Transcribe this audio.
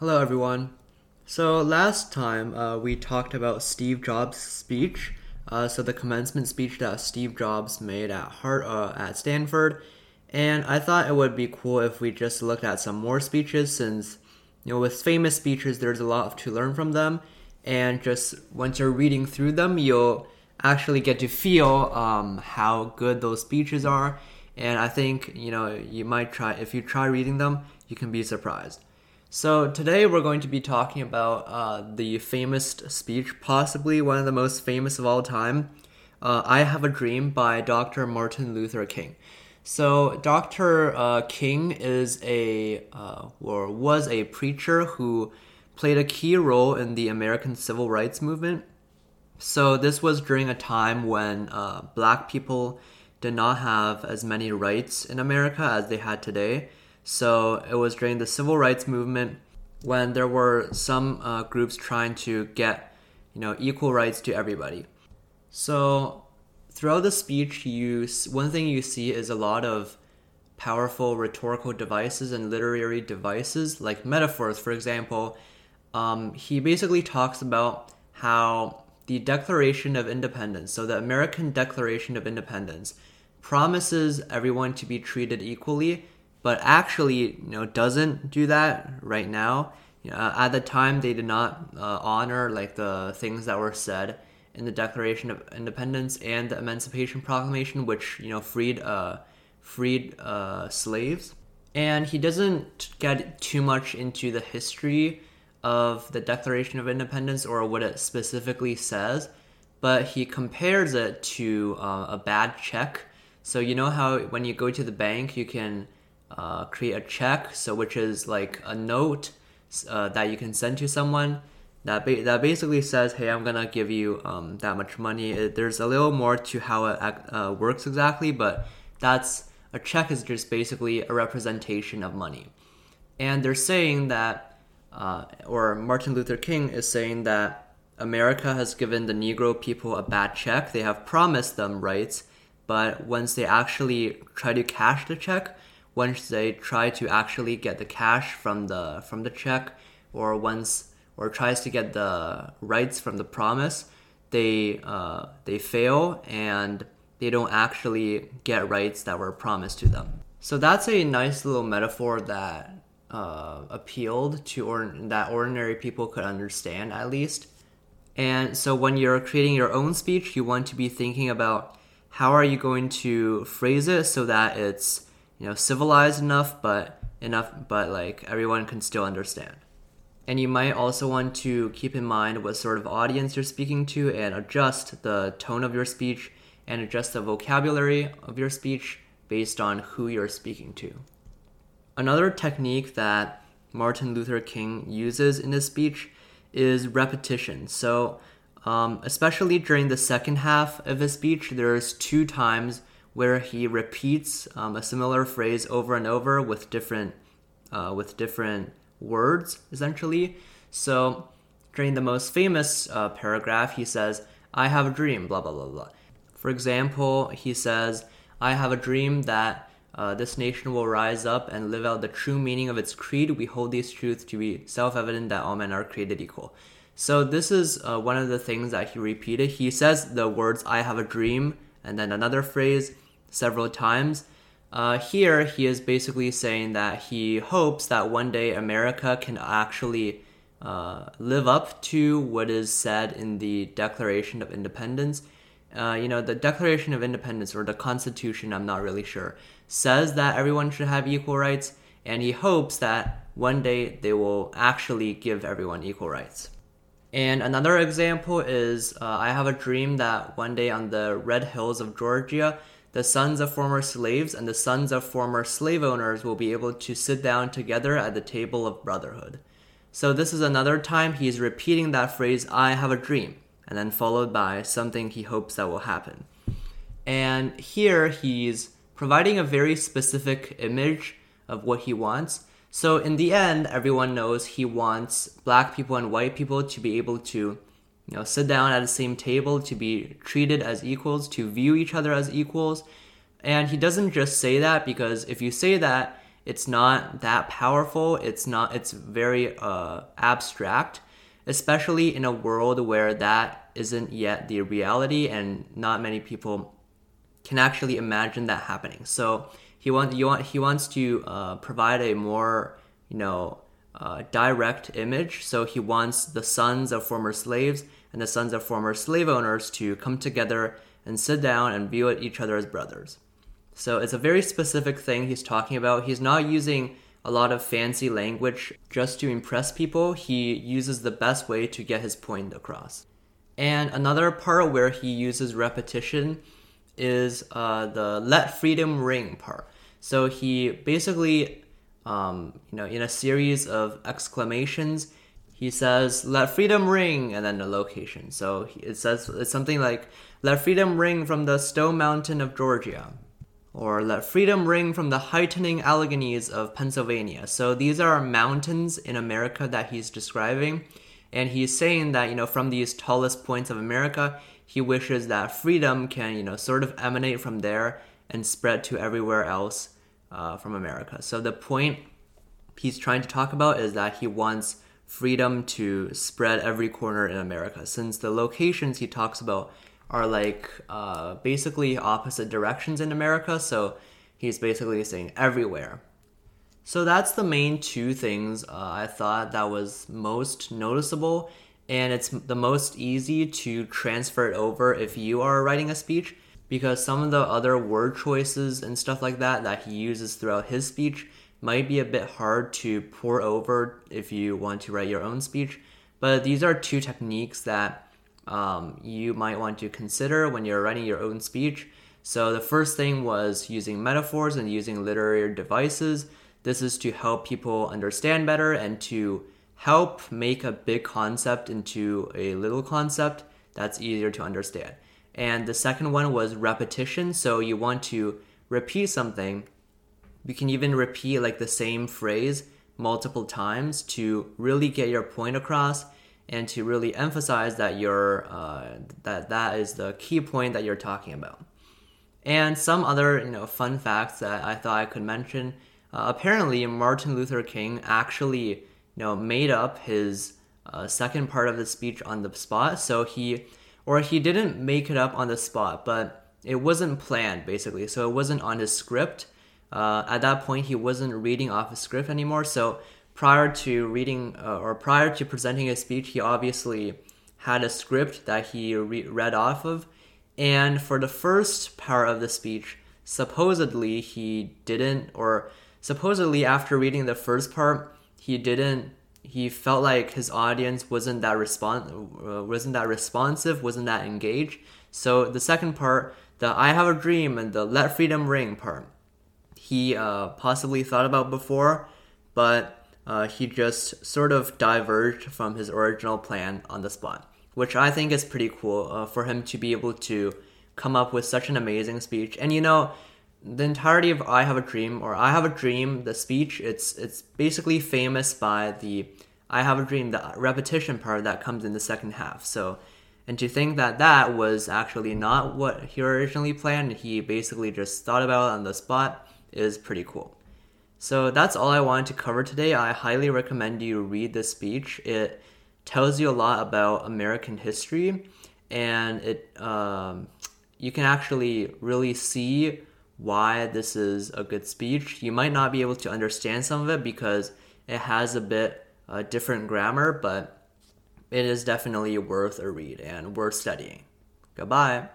Hello, everyone. So, last time uh, we talked about Steve Jobs' speech. Uh, so, the commencement speech that Steve Jobs made at Hart uh, at Stanford, and I thought it would be cool if we just looked at some more speeches, since you know with famous speeches there's a lot to learn from them, and just once you're reading through them, you'll actually get to feel um, how good those speeches are. And I think you know you might try if you try reading them, you can be surprised. So today we're going to be talking about uh, the famous speech, possibly one of the most famous of all time. Uh, I Have a Dream by Dr. Martin Luther King. So Dr. Uh, King is a uh, or was a preacher who played a key role in the American Civil Rights Movement. So this was during a time when uh, black people did not have as many rights in America as they had today. So it was during the civil rights movement when there were some uh, groups trying to get, you know, equal rights to everybody. So throughout the speech, you one thing you see is a lot of powerful rhetorical devices and literary devices, like metaphors. For example, um, he basically talks about how the Declaration of Independence, so the American Declaration of Independence, promises everyone to be treated equally but actually you know doesn't do that right now. Uh, at the time, they did not uh, honor like the things that were said in the Declaration of Independence and the Emancipation Proclamation, which you know freed uh, freed uh, slaves. And he doesn't get too much into the history of the Declaration of Independence or what it specifically says, but he compares it to uh, a bad check. So you know how when you go to the bank, you can uh, create a check, so which is like a note uh, that you can send to someone that ba- that basically says, "Hey, I'm gonna give you um, that much money." It, there's a little more to how it uh, works exactly, but that's a check is just basically a representation of money, and they're saying that, uh, or Martin Luther King is saying that America has given the Negro people a bad check. They have promised them rights, but once they actually try to cash the check, once they try to actually get the cash from the from the check or once or tries to get the rights from the promise they uh, they fail and they don't actually get rights that were promised to them. So that's a nice little metaphor that uh, appealed to or that ordinary people could understand at least. And so when you're creating your own speech you want to be thinking about how are you going to phrase it so that it's you know civilized enough but enough but like everyone can still understand. And you might also want to keep in mind what sort of audience you're speaking to and adjust the tone of your speech and adjust the vocabulary of your speech based on who you're speaking to. Another technique that martin luther king uses in his speech is repetition. So um, especially during the second half of his speech there's two times where he repeats um, a similar phrase over and over with different uh, with different words essentially. So during the most famous uh, paragraph, he says, "I have a dream." Blah blah blah blah. For example, he says, "I have a dream that." Uh, this nation will rise up and live out the true meaning of its creed. We hold these truths to be self evident that all men are created equal. So, this is uh, one of the things that he repeated. He says the words, I have a dream, and then another phrase, several times. Uh, here, he is basically saying that he hopes that one day America can actually uh, live up to what is said in the Declaration of Independence. Uh, you know, the Declaration of Independence or the Constitution, I'm not really sure, says that everyone should have equal rights, and he hopes that one day they will actually give everyone equal rights. And another example is uh, I have a dream that one day on the red hills of Georgia, the sons of former slaves and the sons of former slave owners will be able to sit down together at the table of brotherhood. So, this is another time he's repeating that phrase, I have a dream, and then followed by something he hopes that will happen. And here he's providing a very specific image of what he wants. So, in the end, everyone knows he wants black people and white people to be able to you know, sit down at the same table to be treated as equals, to view each other as equals. And he doesn't just say that because if you say that, it's not that powerful. It's not. It's very uh, abstract, especially in a world where that isn't yet the reality, and not many people can actually imagine that happening. So he wants you want he wants to uh, provide a more you know uh, direct image. So he wants the sons of former slaves and the sons of former slave owners to come together and sit down and view each other as brothers. So it's a very specific thing he's talking about. He's not using a lot of fancy language just to impress people. He uses the best way to get his point across. And another part where he uses repetition is uh, the let freedom ring part. So he basically, um, you know, in a series of exclamations, he says "Let freedom ring" and then the location. So it says it's something like "Let freedom ring from the Stone Mountain of Georgia," or "Let freedom ring from the heightening Alleghenies of Pennsylvania." So these are mountains in America that he's describing, and he's saying that you know from these tallest points of America, he wishes that freedom can you know sort of emanate from there and spread to everywhere else uh, from America. So the point he's trying to talk about is that he wants freedom to spread every corner in America, since the locations he talks about are like uh, basically opposite directions in America. So he's basically saying everywhere. So that's the main two things uh, I thought that was most noticeable, and it's the most easy to transfer it over if you are writing a speech because some of the other word choices and stuff like that that he uses throughout his speech might be a bit hard to pour over if you want to write your own speech. But these are two techniques that um, you might want to consider when you're writing your own speech. So the first thing was using metaphors and using literary devices. This is to help people understand better and to help make a big concept into a little concept that's easier to understand. And the second one was repetition. So you want to repeat something. You can even repeat like the same phrase multiple times to really get your point across and to really emphasize that you're uh, that that is the key point that you're talking about. And some other you know fun facts that I thought I could mention. Uh, apparently, Martin Luther King actually you know made up his uh, second part of the speech on the spot. So he or he didn't make it up on the spot, but it wasn't planned basically. So it wasn't on his script. Uh, at that point, he wasn't reading off a script anymore. So prior to reading uh, or prior to presenting his speech, he obviously had a script that he re- read off of. And for the first part of the speech, supposedly he didn't, or supposedly after reading the first part, he didn't he felt like his audience wasn't that respon- uh, wasn't that responsive, wasn't that engaged. So the second part, the I have a dream and the let freedom ring part, he uh, possibly thought about before, but uh, he just sort of diverged from his original plan on the spot, which I think is pretty cool uh, for him to be able to come up with such an amazing speech. And you know, the entirety of I Have a Dream or I Have a Dream, the speech, it's it's basically famous by the I Have a Dream, the repetition part that comes in the second half. So, and to think that that was actually not what he originally planned, he basically just thought about it on the spot, is pretty cool. So that's all I wanted to cover today. I highly recommend you read this speech. It tells you a lot about American history, and it um, you can actually really see why this is a good speech. You might not be able to understand some of it because it has a bit uh, different grammar, but it is definitely worth a read and worth studying. Goodbye.